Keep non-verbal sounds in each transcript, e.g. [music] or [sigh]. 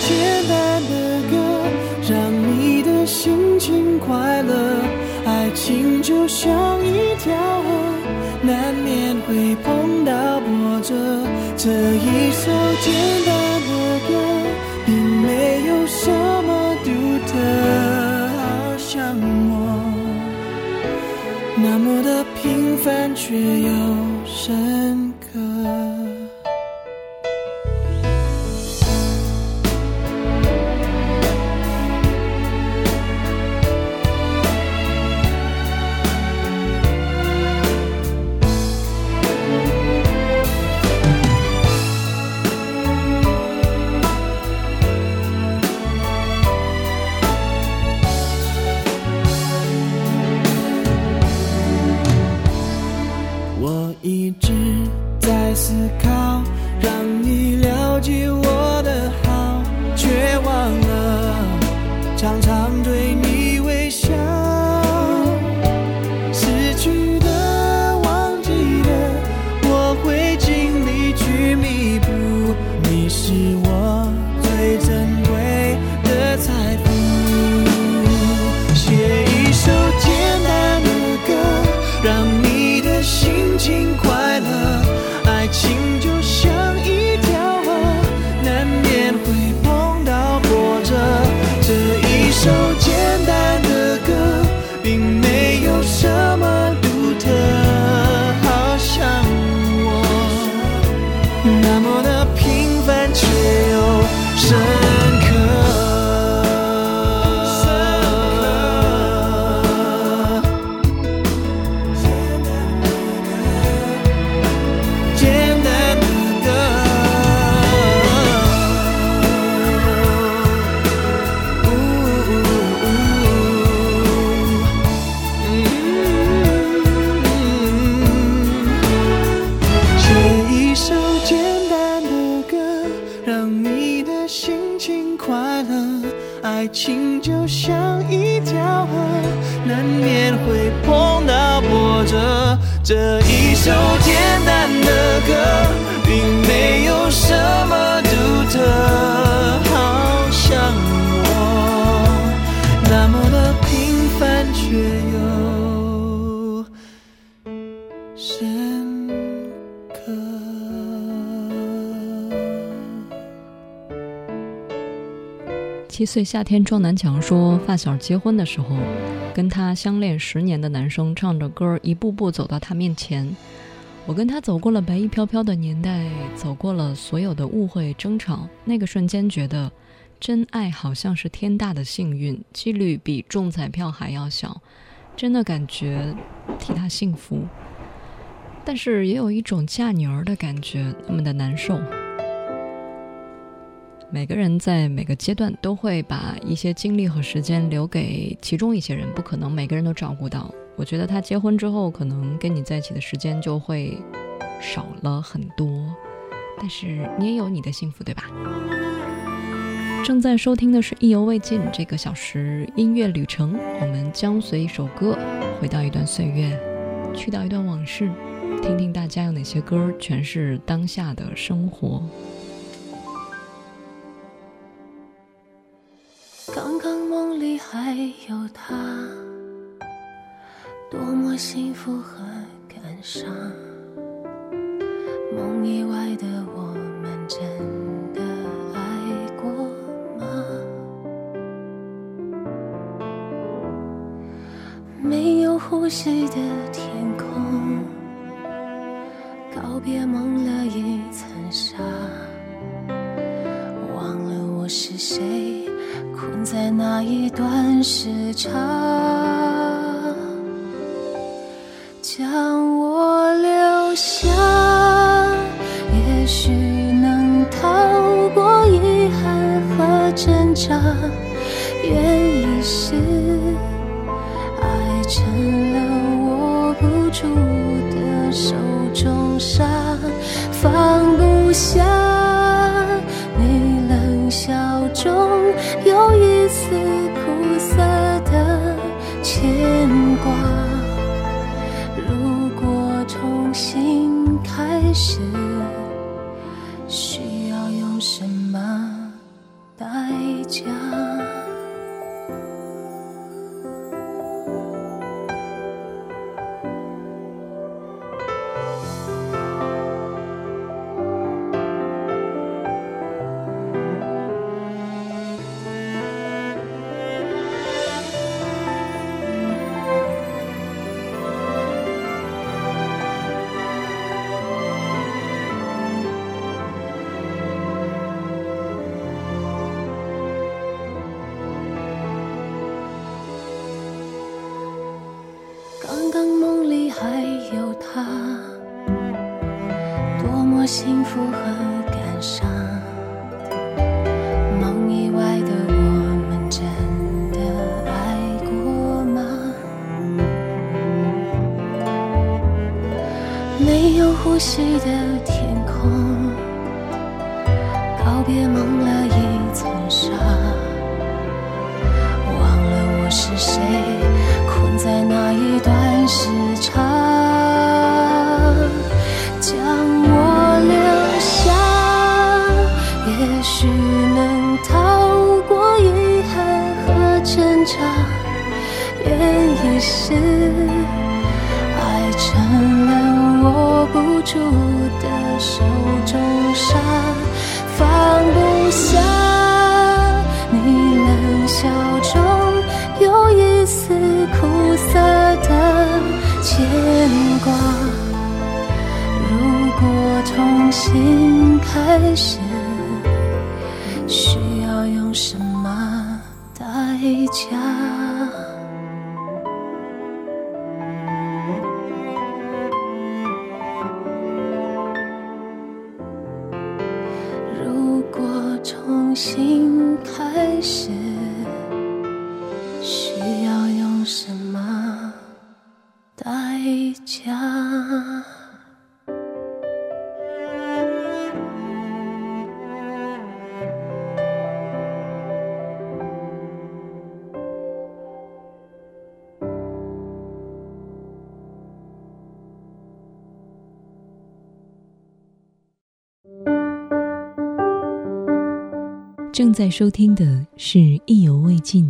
简单的歌，让你的心情快乐。爱情就像一条河，难免会碰到波折。这一首简单的歌，并没有什么独特，好像我那么的平凡，却又深岁夏天，庄南强说，发小结婚的时候，跟他相恋十年的男生唱着歌，一步步走到他面前。我跟他走过了白衣飘飘的年代，走过了所有的误会争吵。那个瞬间，觉得真爱好像是天大的幸运，几率比中彩票还要小。真的感觉替他幸福，但是也有一种嫁女儿的感觉，那么的难受。每个人在每个阶段都会把一些精力和时间留给其中一些人，不可能每个人都照顾到。我觉得他结婚之后，可能跟你在一起的时间就会少了很多。但是你也有你的幸福，对吧？正在收听的是《意犹未尽》这个小时音乐旅程，我们将随一首歌回到一段岁月，去到一段往事，听听大家有哪些歌诠释当下的生活。有他，多么幸福和感伤。梦以外的我们真的爱过吗？没有呼吸的天空，告别蒙了一层纱，忘了我是谁，在那一段时差，将我留下。也许能逃过遗憾和挣扎，愿意是爱成了握不住的手中沙，放不下 to 心似苦涩的牵挂。如果重新开始需要用什么代价？正在收听的是《意犹未尽》，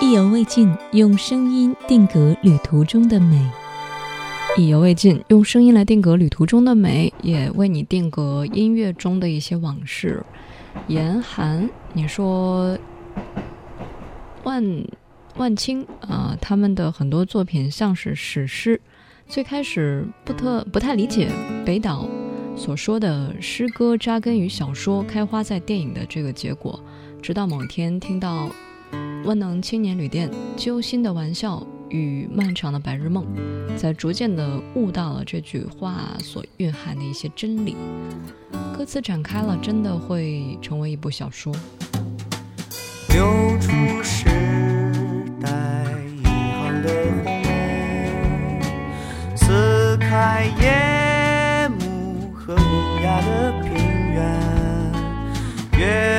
意犹未尽，用声音定格旅途中的美。意犹未尽，用声音来定格旅途中的美，也为你定格音乐中的一些往事。严寒，你说万万青啊，他们的很多作品像是史诗。最开始不特不太理解北岛所说的诗歌扎根于小说，开花在电影的这个结果，直到某天听到《万能青年旅店》揪心的玩笑与漫长的白日梦，才逐渐的悟到了这句话所蕴含的一些真理。歌词展开了，真的会成为一部小说。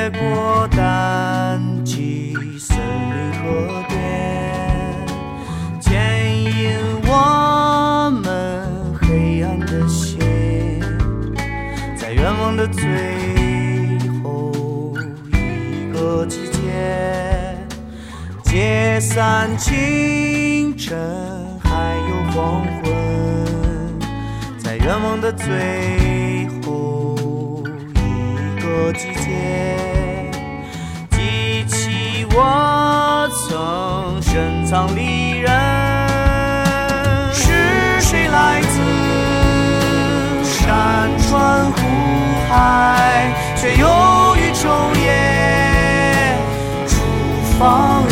越过丹青森林河边，牵引我们黑暗的心，在愿望的最后一个季节，解散清晨，还有黄昏，在愿望的最后一个季节。我曾深藏离人。是谁来自山川湖海，却又于昼夜出访？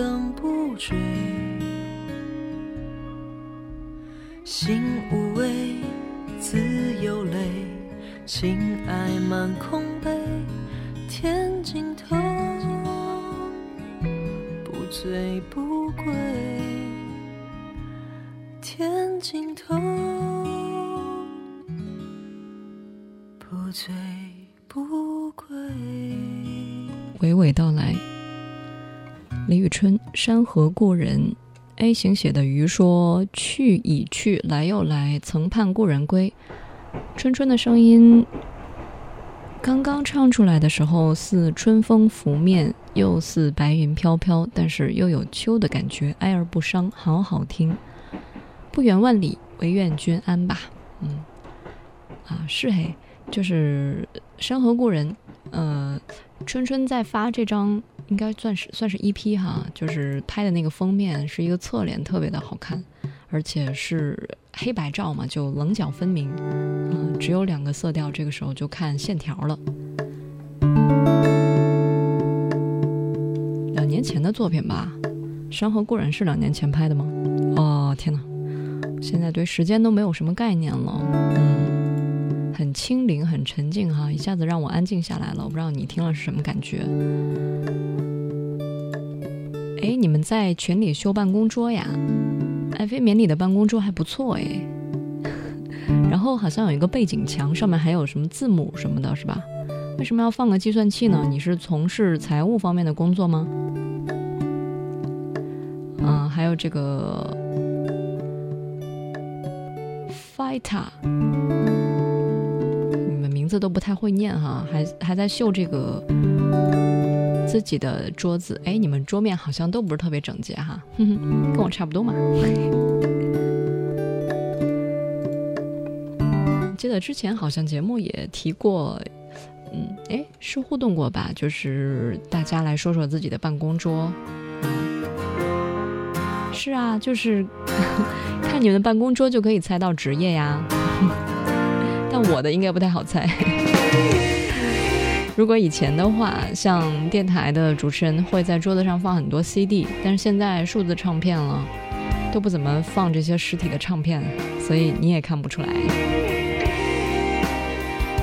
不等不追。心无畏，自有泪，情爱满空杯，天尽头，不醉不归。天尽头，不醉不归。娓娓道来。李宇春《山河故人》A 型写的鱼说：“去已去，来又来，曾盼故人归。”春春的声音刚刚唱出来的时候，似春风拂面，又似白云飘飘，但是又有秋的感觉，哀而不伤，好好听。不远万里，唯愿君安吧。嗯，啊，是嘿，就是《山河故人》。呃，春春在发这张，应该算是算是 EP 哈，就是拍的那个封面是一个侧脸，特别的好看，而且是黑白照嘛，就棱角分明。嗯、只有两个色调，这个时候就看线条了。两年前的作品吧，《山河故人》是两年前拍的吗？哦，天哪！现在对时间都没有什么概念了，嗯，很清灵，很沉静哈，一下子让我安静下来了。我不知道你听了是什么感觉？哎，你们在群里修办公桌呀？爱飞棉里的办公桌还不错哎，[laughs] 然后好像有一个背景墙，上面还有什么字母什么的，是吧？为什么要放个计算器呢？你是从事财务方面的工作吗？嗯，还有这个名字都不太会念哈，还还在秀这个自己的桌子。哎，你们桌面好像都不是特别整洁哈，哼哼，跟我差不多嘛。记得之前好像节目也提过，嗯，哎，是互动过吧？就是大家来说说自己的办公桌。是啊，就是 [laughs] 看你们的办公桌就可以猜到职业呀。但我的应该不太好猜。[laughs] 如果以前的话，像电台的主持人会在桌子上放很多 CD，但是现在数字唱片了，都不怎么放这些实体的唱片，所以你也看不出来。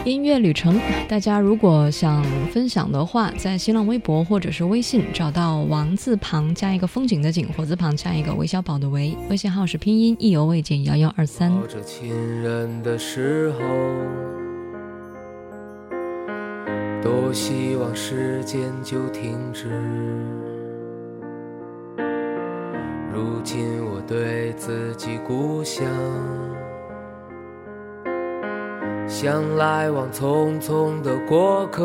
音乐旅程，大家如果想分享的话，在新浪微博或者是微信找到王字旁加一个风景的景，火字旁加一个韦小宝的韦，微信号是拼音意犹未尽幺幺二三。抱着亲人的时候，多希望时间就停止。如今我对自己故乡，像来往匆匆的过客。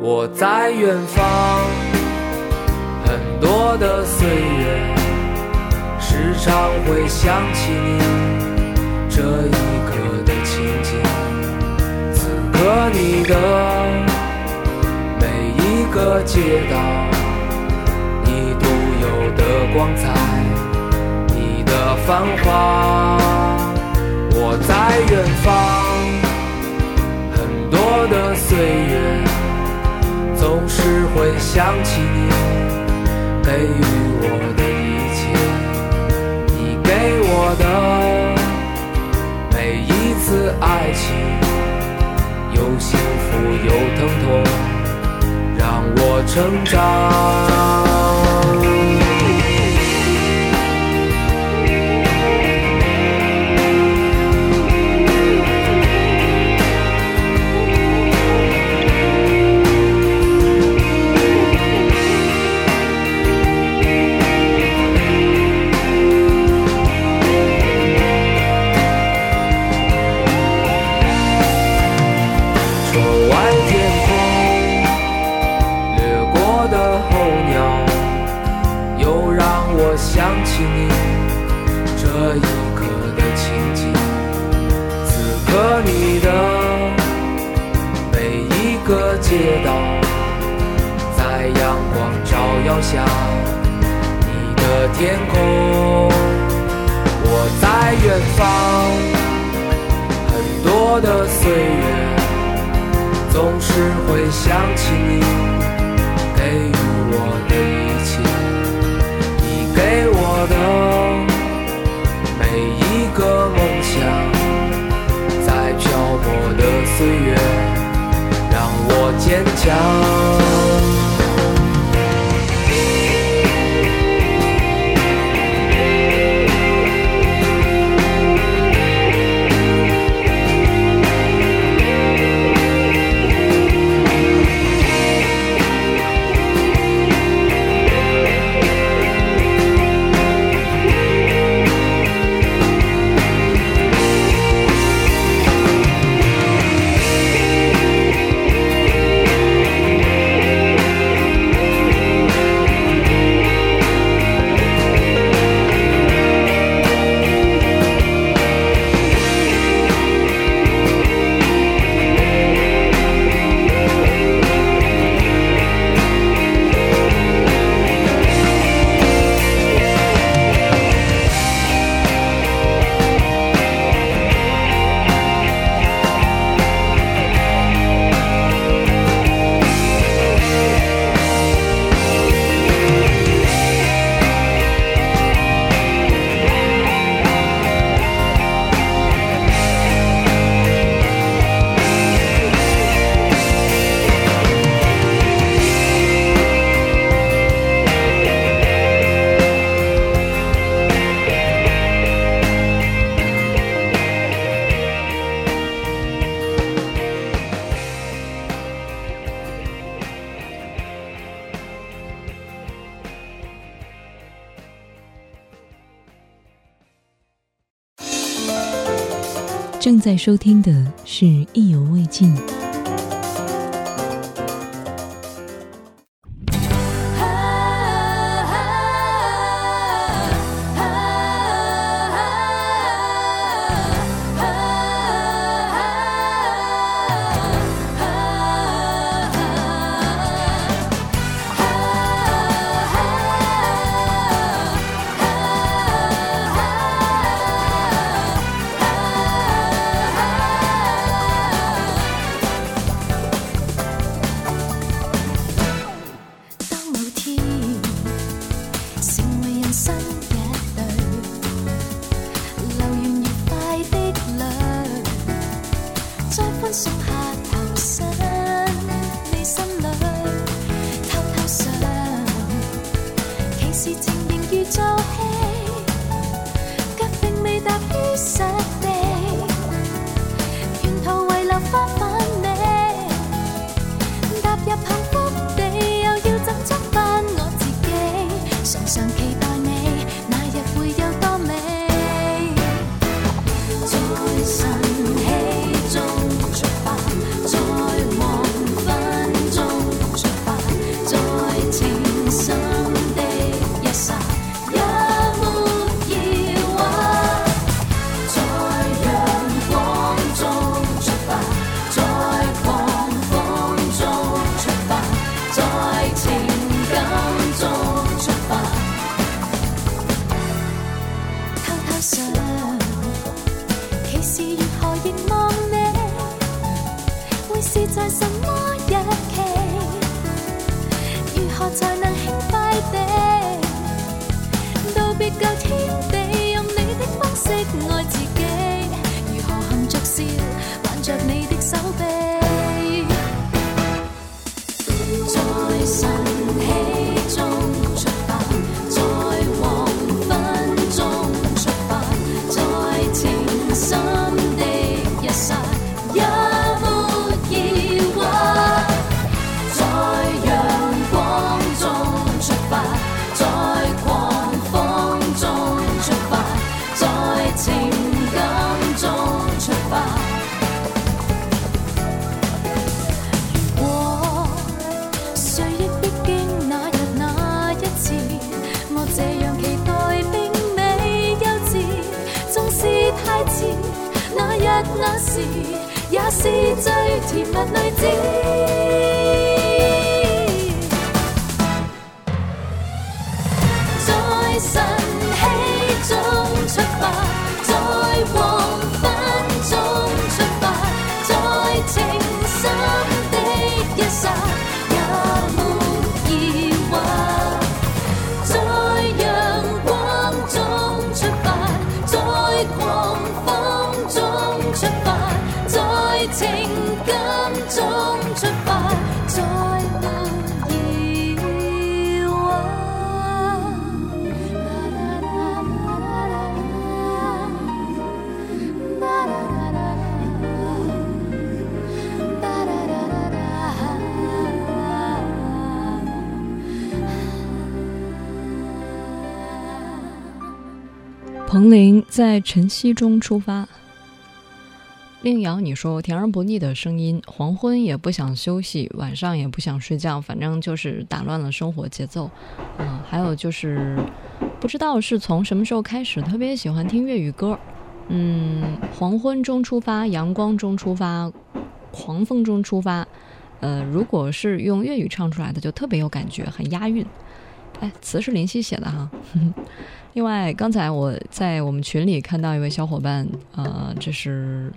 我在远方，很多的岁月，时常会想起你这一刻的情景。此刻你的每一个街道，你独有的光彩，你的繁华。我在远方，很多的岁月，总是会想起你给予我的一切，你给我的每一次爱情，有幸福有疼痛，让我成长。街道，在阳光照耀下，你的天空，我在远方。很多的岁月，总是会想起你给予 down. 正在收听的是《意犹未尽》。彭羚在晨曦中出发。令瑶，你说甜而不腻的声音，黄昏也不想休息，晚上也不想睡觉，反正就是打乱了生活节奏。嗯、还有就是不知道是从什么时候开始，特别喜欢听粤语歌。嗯，黄昏中出发，阳光中出发，狂风中出发。呃，如果是用粤语唱出来的，就特别有感觉，很押韵。哎，词是林夕写的哈。另外，刚才我在我们群里看到一位小伙伴，呃，这是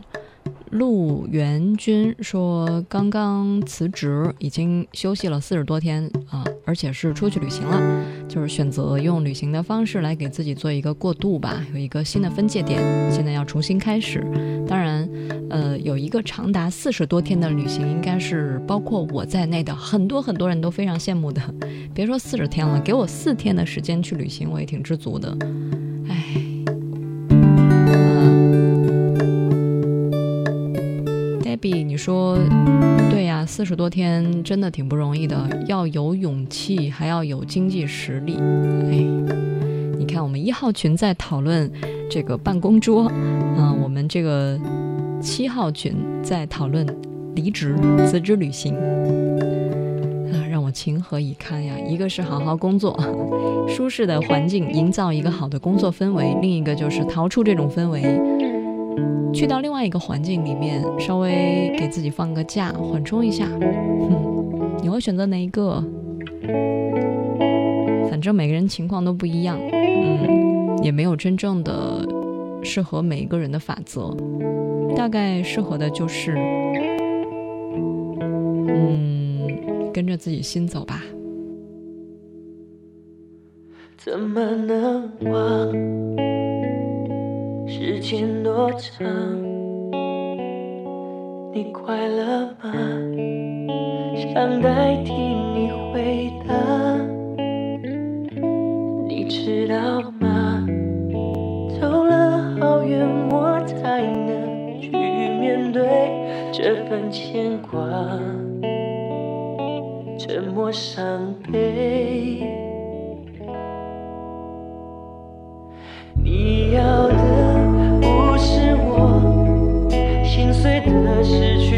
陆元军说，刚刚辞职，已经休息了四十多天啊、而且是出去旅行了，就是选择用旅行的方式来给自己做一个过渡吧，有一个新的分界点，现在要重新开始。当然，呃，有一个长达四十多天的旅行，应该是包括我在内的很多很多人都非常羡慕的。别说四十天了，给我四天的时间去旅行，我也挺知足的。B 你说对呀，四十多天真的挺不容易的，要有勇气，还要有经济实力。哎，你看我们一号群在讨论这个办公桌，嗯、我们这个七号群在讨论离职、辞职旅行。啊，让我情何以堪呀！一个是好好工作，舒适的环境，营造一个好的工作氛围；另一个就是逃出这种氛围，去到另外一个环境里面，稍微给自己放个假，缓冲一下。哼，你会选择哪一个？反正每个人情况都不一样，嗯，也没有真正的适合每一个人的法则，大概适合的就是，嗯，跟着自己心走吧。怎么能忘？时间多长你快乐吗？想代替你回答。你知道吗？走了好远我才能去面对这份牵挂沉默伤悲。你要的的失去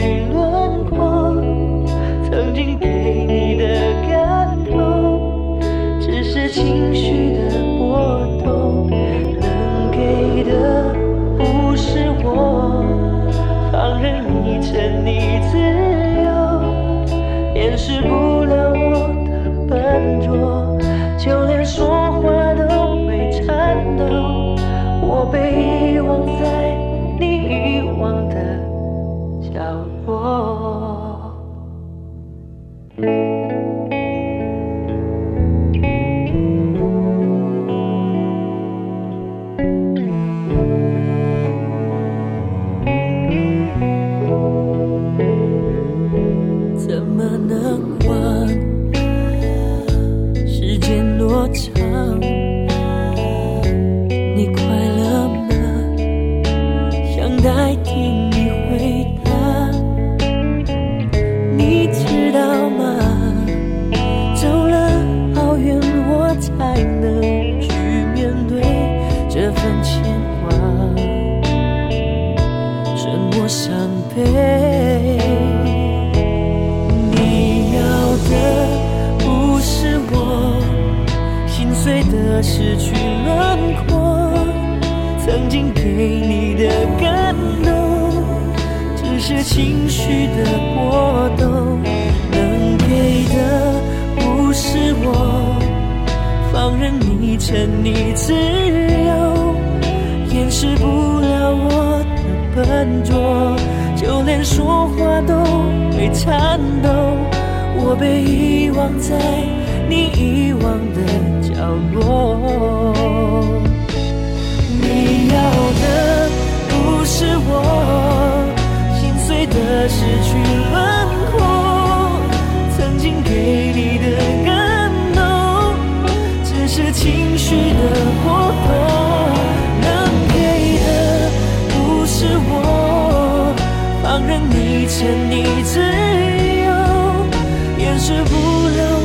你沉溺自由掩饰不了我的笨拙就连说话都被颤抖我被遗忘在你遗忘的角落。你要的不是我心碎的失去轮廓曾经给你的是情绪的波动能给的不是我放任你欠你自由掩饰不了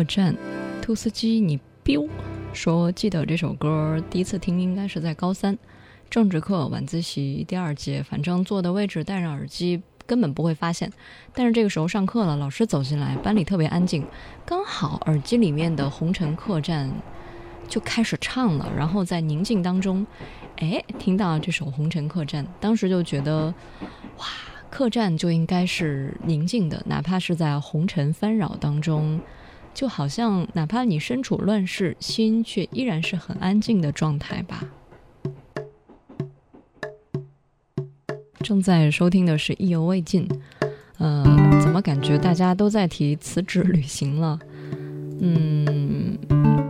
客栈，兔斯基你彪说记得这首歌第一次听应该是在高三政治课晚自习第二节，反正坐的位置戴上耳机根本不会发现。但是这个时候上课了，老师走进来，班里特别安静，刚好耳机里面的红尘客栈就开始唱了，然后在宁静当中，哎，听到这首红尘客栈，当时就觉得哇。客栈就应该是宁静的，哪怕是在红尘纷扰当中，就好像哪怕你身处乱世，心却依然是很安静的状态吧。正在收听的是意犹未尽，呃，怎么感觉大家都在提辞职旅行了？嗯，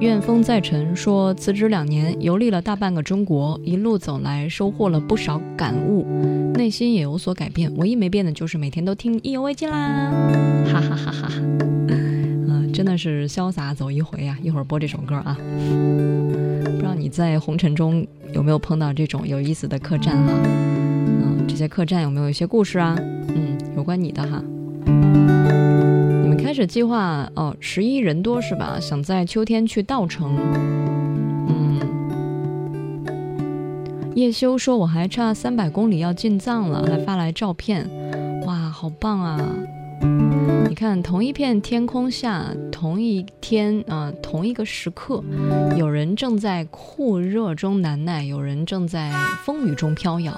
怨风载沉说辞职两年，游历了大半个中国，一路走来收获了不少感悟，内心也有所改变。唯一没变的就是每天都听意犹未尽啦，哈哈哈哈哈。真的是潇洒走一回啊！一会儿播这首歌啊。不知道你在红尘中有没有碰到这种有意思的客栈哈？嗯，这些客栈有没有一些故事啊？嗯，有关你的哈。你们开始计划哦，十一人多是吧？想在秋天去稻城。嗯，叶修说我还差三百公里要进藏了，还发来照片，哇，好棒啊！你看，同一片天空下，同一天啊、同一个时刻，有人正在酷热中难耐，有人正在风雨中飘摇。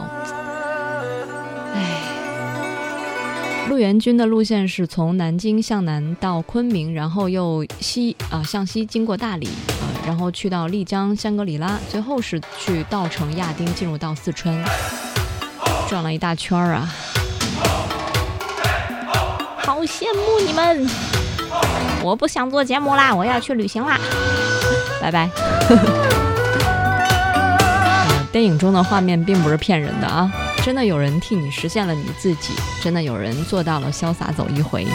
唉，陆元军的路线是从南京向南到昆明，然后又西啊、向西经过大理啊、然后去到丽江、香格里拉，最后是去稻城、亚丁，进入到四川，转了一大圈儿啊。好羡慕你们！我不想做节目啦，我要去旅行啦，拜拜。[laughs] 电影中的画面并不是骗人的啊，真的有人替你实现了你自己，真的有人做到了潇洒走一回。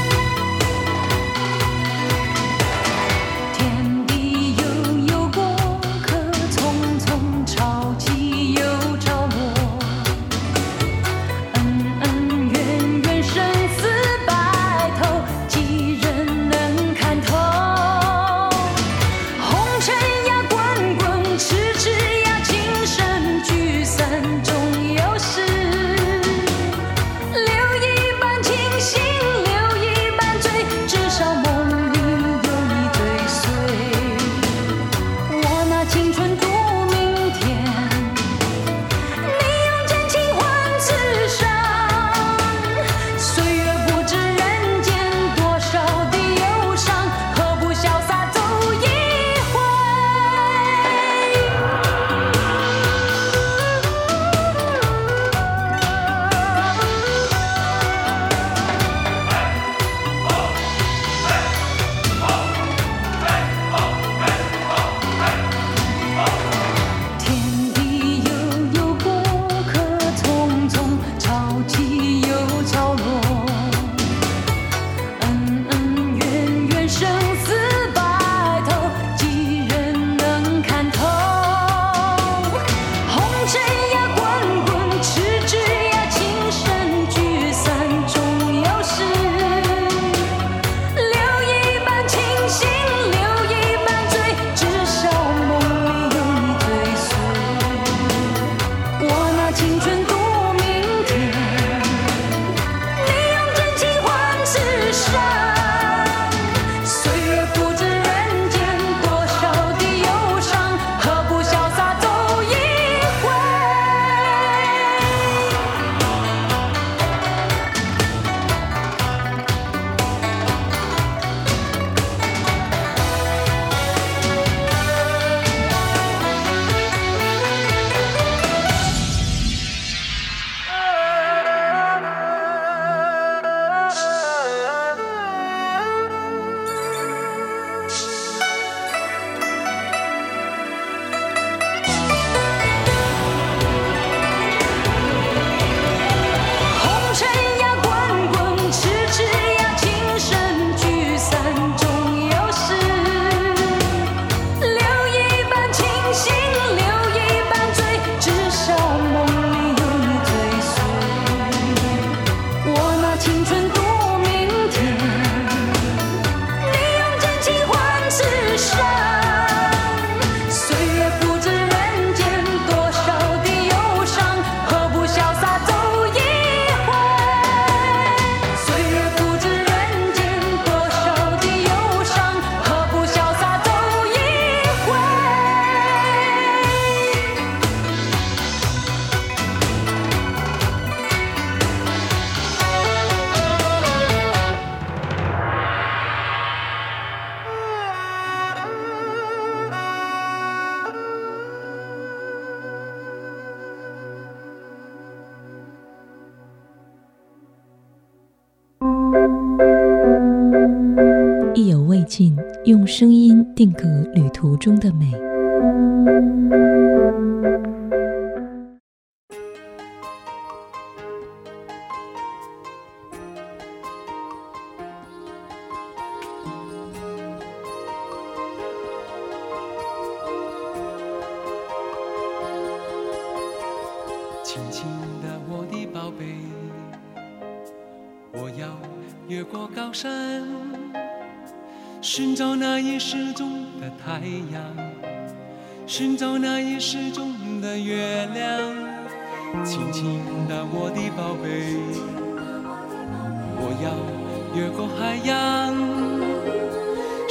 意犹未尽，用声音定格旅途中的美。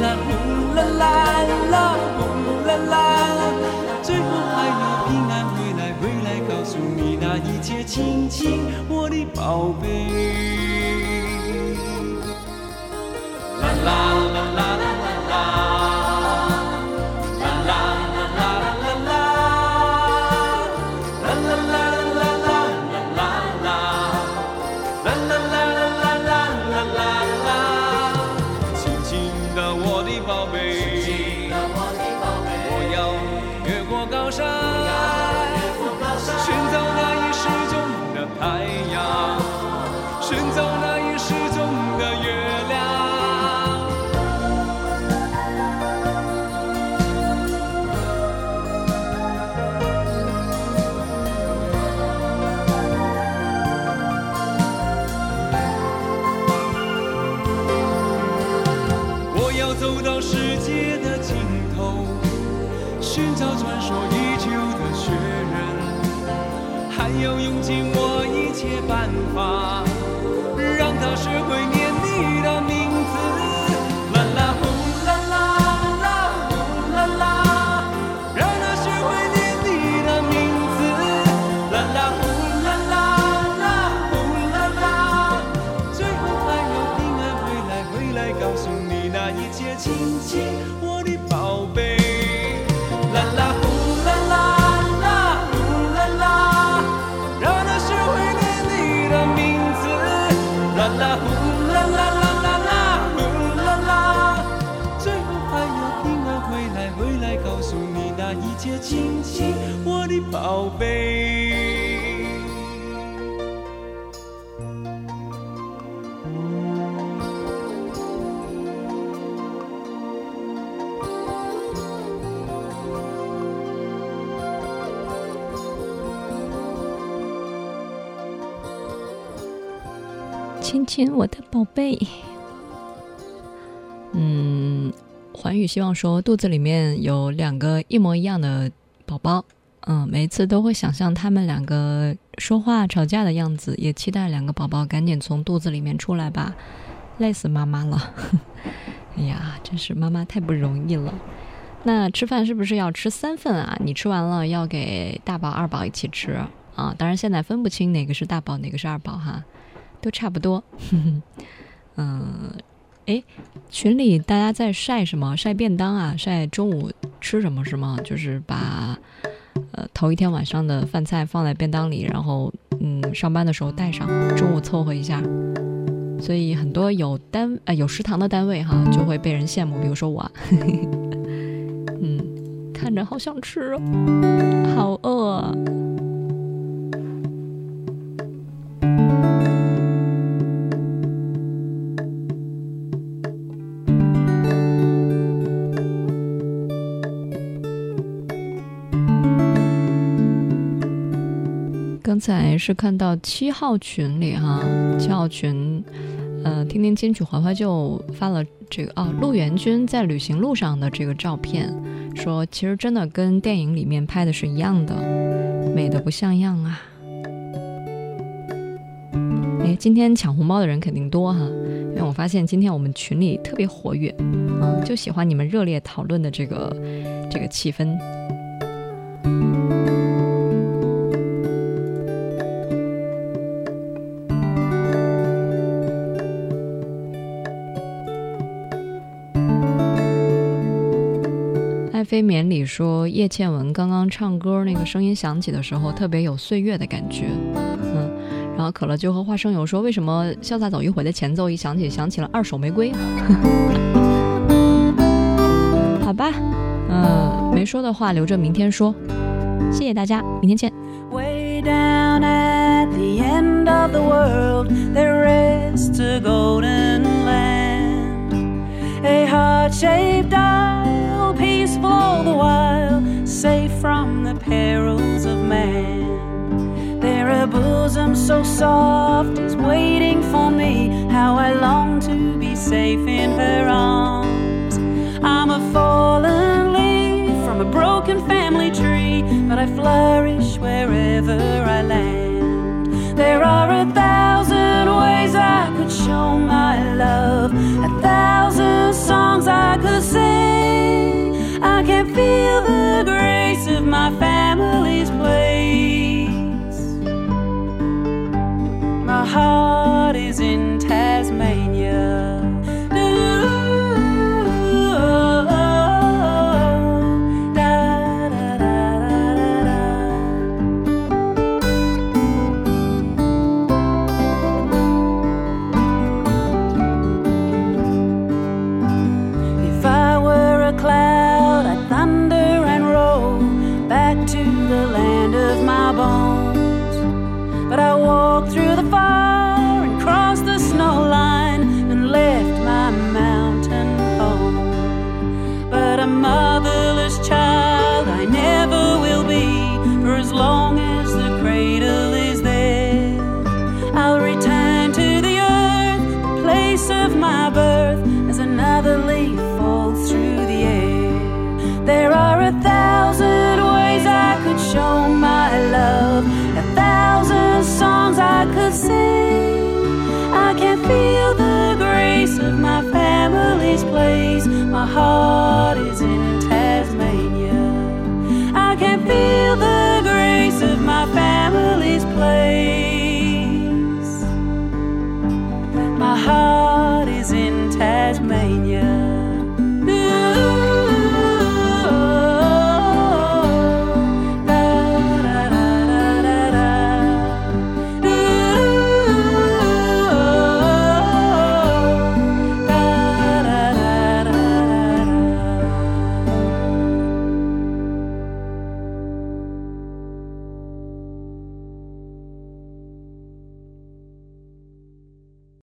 啦呼啦啦啦呼啦啦，最后还要平安回来，回来告诉你那一切，亲亲我的宝贝。啦啦啦啦亲亲我的宝贝。嗯，环宇希望说肚子里面有两个一模一样的宝宝，嗯，每一次都会想象他们两个说话吵架的样子，也期待两个宝宝赶紧从肚子里面出来吧，累死妈妈了。[laughs] 哎呀，真是妈妈太不容易了。那吃饭是不是要吃三份啊？你吃完了要给大宝、二宝一起吃啊？当然现在分不清哪个是大宝，哪个是二宝哈。都差不多，嗯，哎，群里大家在晒什么？晒便当啊？晒中午吃什么是吗？就是把呃头一天晚上的饭菜放在便当里，然后嗯上班的时候带上，中午凑合一下。所以很多有单呃有食堂的单位哈，就会被人羡慕，比如说我，[laughs] 嗯，看着好想吃哦，好饿刚才是看到七号群里哈，七号群，呃，听听金曲怀怀就发了这个啊，陆元君在旅行路上的这个照片，说其实真的跟电影里面拍的是一样的，美的不像样啊。哎，今天抢红包的人肯定多哈，因为我发现今天我们群里特别活跃，嗯，就喜欢你们热烈讨论的这个这个气氛。飞眠里说，叶倩文刚刚唱歌那个声音响起的时候，特别有岁月的感觉，嗯。然后可乐就和花生友说，为什么《潇洒走一回》的前奏一响起，想起了《二手玫瑰》？[laughs] 好吧，嗯，没说的话留着明天说。谢谢大家，明天见。Way down at the end of the world, there rests a golden land. A heart shaped peaceful all the while, safe from the perils of man. There a bosom so soft is waiting for me. How I long to be safe in her arms. I'm a fallen leaf from a broken family tree, but I flourish wherever I land. There are a thousand ways I could show my love, a thousand songs I could sing. I can feel